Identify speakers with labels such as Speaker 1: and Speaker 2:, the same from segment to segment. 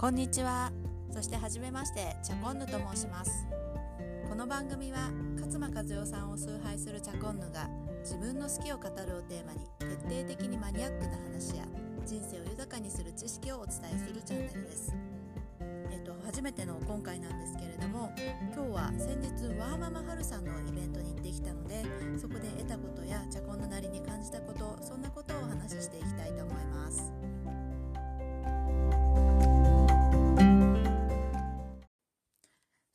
Speaker 1: こんにちは。そしてはじめましてチャコンヌと申します。この番組は勝間和代さんを崇拝するチャコンヌが自分の好きを語るをテーマに徹底的にマニアックな話や人生を豊かにする知識をお伝えするチャンネルです。えっと初めての今回なんですけれども今日は先日ワーママハルさんのイベントに行ってきたのでそこで得たことやチャコンヌなりに感じたことそんなことをお話ししていきたいと思います。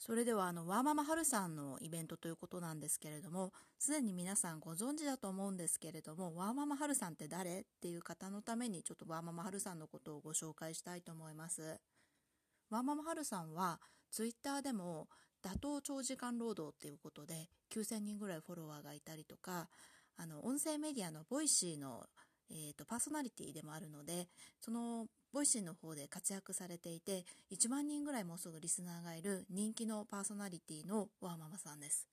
Speaker 1: それではあのワーママハルさんのイベントということなんですけれどもすでに皆さんご存知だと思うんですけれどもワーママハルさんって誰っていう方のためにちょっとワーママハルさんのことをご紹介したいと思います。ワーママハルさんはツイッターでも打倒長時間労働っていうことで9000人ぐらいフォロワーがいたりとかあの音声メディアのボイシーの、えーとパーソナリティでもあるのでそのボイシーの方で活躍されていて1万人ぐらいもうすぐリスナーがいる人気のパーソナリティのワーママさんです。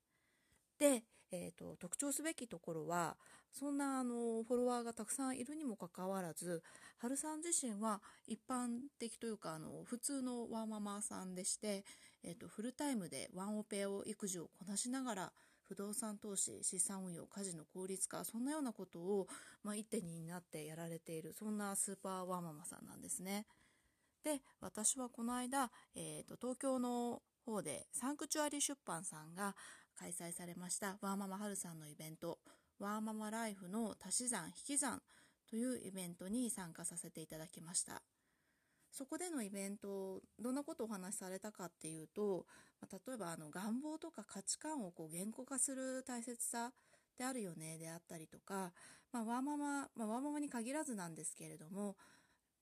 Speaker 1: で、えーと、特徴すべきところはそんなあのフォロワーがたくさんいるにもかかわらずハルさん自身は一般的というかあの普通のワーママさんでして、えーとフルタイムでワンオペを育児をこなしながら不動産投資資産運用家事の効率化そんなようなことを、まあ、一手になってやられているそんなスーパーワーママさんなんですね。で私はこの間、えーと、東京の方でサンクチュアリ出版さんが開催されましたワーママハルさんのイベントワーママライフの足し算引き算というイベントに参加させていただきました。そこでのイベントどんなことをお話しされたかっていうと、まあ、例えばあの願望とか価値観をこう言語化する大切さであるよねであったりとか、まあ、ワーママ、まあ、ワーママに限らずなんですけれども、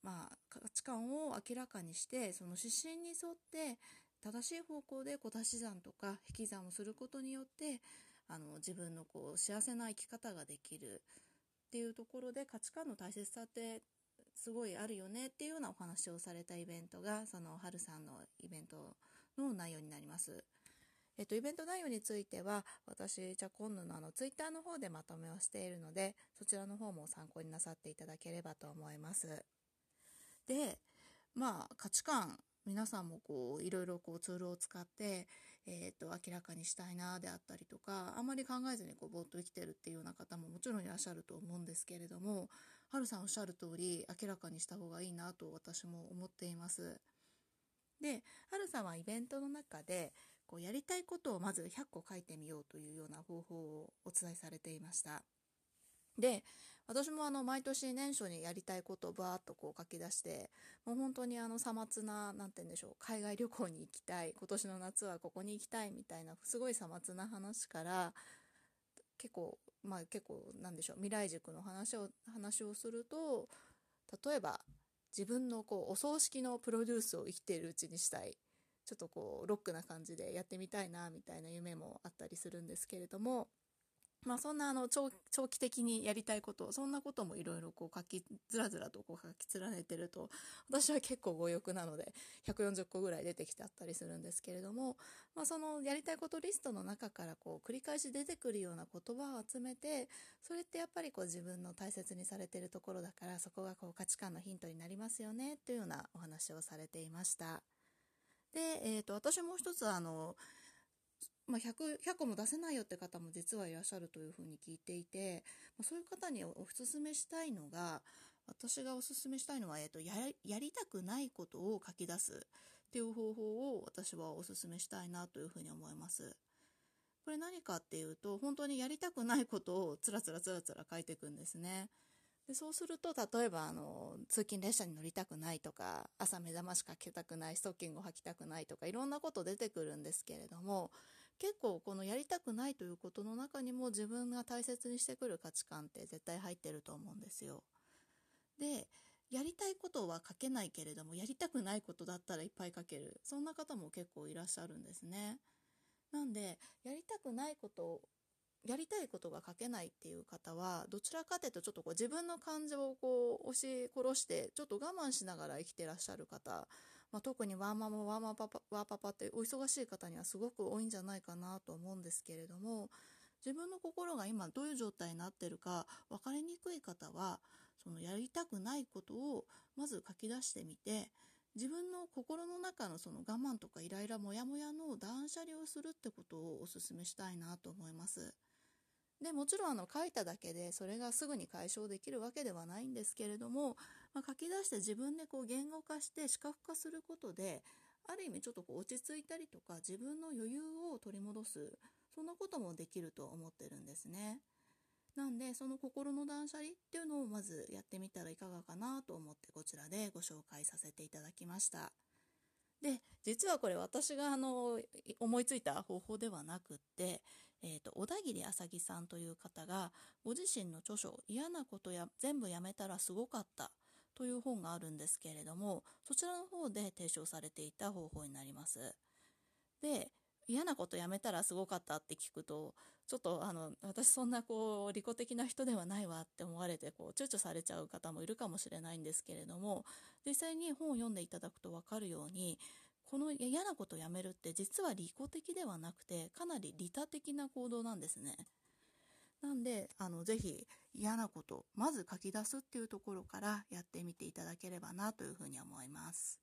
Speaker 1: まあ、価値観を明らかにしてその指針に沿って正しい方向でこう足し算とか引き算をすることによってあの自分のこう幸せな生き方ができるっていうところで価値観の大切さってすごいあるよねっていうようなお話をされたイベントがその春さんのイベントの内容になります。えっと、イベント内容については私チャコンヌのあのツイッターの方でまとめをしているのでそちらの方も参考になさっていただければと思います。でまあ価値観皆さんもこういろいろこうツールを使って、えーと、明らかにしたいなであったりとかあんまり考えずにこうぼーっと生きてるっていうような方ももちろんいらっしゃると思うんですけれどもはるさんおっしゃる通り明らかにした方がいいなと私も思っています。で、はるさんはイベントの中でこうやりたいことをまず100個書いてみようというような方法をお伝えされていました。で私もあの毎年年初にやりたいことをバーッとこう書き出してもう本当にあのさまつな何て言うんでしょう海外旅行に行きたい今年の夏はここに行きたいみたいなすごいさまつな話から結構まあ結構なんでしょう未来塾の話を話をすると例えば自分のこうお葬式のプロデュースを生きているうちにしたい。ちょっとこうロックな感じでやってみたいなみたいな夢もあったりするんですけれどもまあ、そんなあの長期的にやりたいことそんなこともいろいろこう書きずらずらとこう書き連ねてると私は結構強欲なので140個ぐらい出てきてあったりするんですけれども、まあ、そのやりたいことリストの中からこう繰り返し出てくるような言葉を集めてそれってやっぱりこう自分の大切にされてるところだからそこがこう価値観のヒントになりますよねというようなお話をされていました。で、えーと、私もう一つあのまあ、100, 100個も出せないよって方も実はいらっしゃるというふうに聞いていて、まあ、そういう方にお勧めしたいのが私がおすすめしたいのは、えーと、ややりたくないことを書き出すっていう方法を私はお勧めしたいなというふうに思います。これ何かっていうと本当にやりたくないことをつらつらつらつら書いていくんですね。でそうすると例えばあの通勤列車に乗りたくないとか朝目覚ましかけたくないストッキングを履きたくないとかいろんなこと出てくるんですけれども結構このやりたくないということの中にも自分が大切にしてくる価値観って絶対入ってると思うんですよ。でやりたいことは書けないけれどもやりたくないことだったらいっぱい書けるそんな方も結構いらっしゃるんですね。なんでやりたくないことやりたいことが書けないっていう方はどちらかというとちょっとこう自分の感情をこう押し殺してちょっと我慢しながら生きてらっしゃる方まあ、特にワーママワーマパパワーパパってお忙しい方にはすごく多いんじゃないかなと思うんですけれども自分の心が今どういう状態になってるか分かりにくい方はそのやりたくないことをまず書き出してみて自分の心の中のその我慢とかイライラモヤモヤの断捨離をするってことをお勧めしたいなと思います。でもちろんあの書いただけでそれがすぐに解消できるわけではないんですけれども、まあ、書き出して自分でこう言語化して視覚化することである意味ちょっとこう落ち着いたりとか自分の余裕を取り戻すそんなこともできると思ってるんですね。なんでその心の断捨離っていうのをまずやってみたらいかがかなと思ってこちらでご紹介させていただきました。で実はこれ私があの思いついた方法ではなくって、えーと、小田切あさぎさんという方がご自身の著書「嫌なことや全部やめたらすごかった」という本があるんですけれどもそちらの方で提唱されていた方法になります。で嫌なことやめたらすごかったって聞くとちょっとあの私そんなこう利己的な人ではないわって思われてこう躊躇されちゃう方もいるかもしれないんですけれども実際に本を読んでいただくと分かるようにこの嫌なことをやめるって実は利己的ではなくてかなり利他的な行動なんですね。なんであのぜひ嫌なことまず書き出すっていうところからやってみていただければなというふうに思います。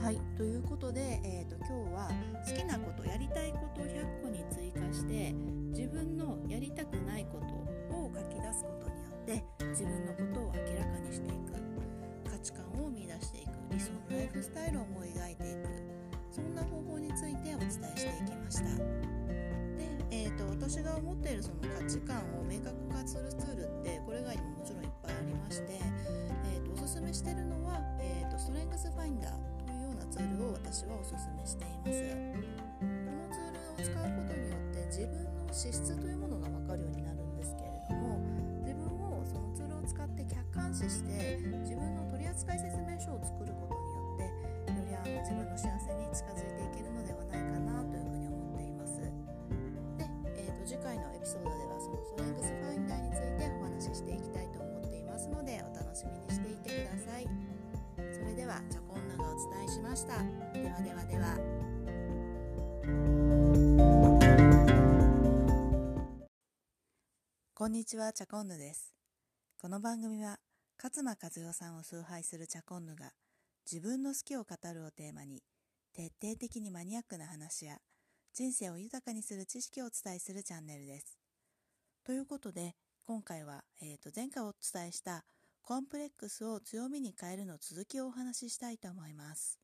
Speaker 1: はいということで、えーと、今日は好きなことやりたいこと100個に追加して自分のやりたくないことを書き出すことによって自分のことを明らかにしていく。価値観を見出していく。理想のライフスタイルを思い描いていく。そんな方法についてお伝えしていきました。で、えーと、私が思っているその価値観を明確化するツールってこれ以外にももちろんいっぱいありまして、えーと、おすすめしてるのは、えーと、ストレングスファインダーというようなツールを私はおすすめしています。このツールを使うことによって自分の資質という客観視して自分の取扱説明書を作ることによってよりあの自分の幸せに近づいていけるのではないかなというふうに思っています。で、えーと、次回のエピソードではそのストレングスファインダーについてお話ししていきたいと思っていますのでお楽しみにしていてください。それではチャコンヌがお伝えしました。ではではでは。こんにちは、チャコンヌです。この番組は、勝間和代さんを崇拝するチャコンヌが、自分の好きを語るをテーマに、徹底的にマニアックな話や、人生を豊かにする知識をお伝えするチャンネルです。ということで、今回は、えー、と前回お伝えしたコンプレックスを強みに変えるの続きをお話ししたいと思います。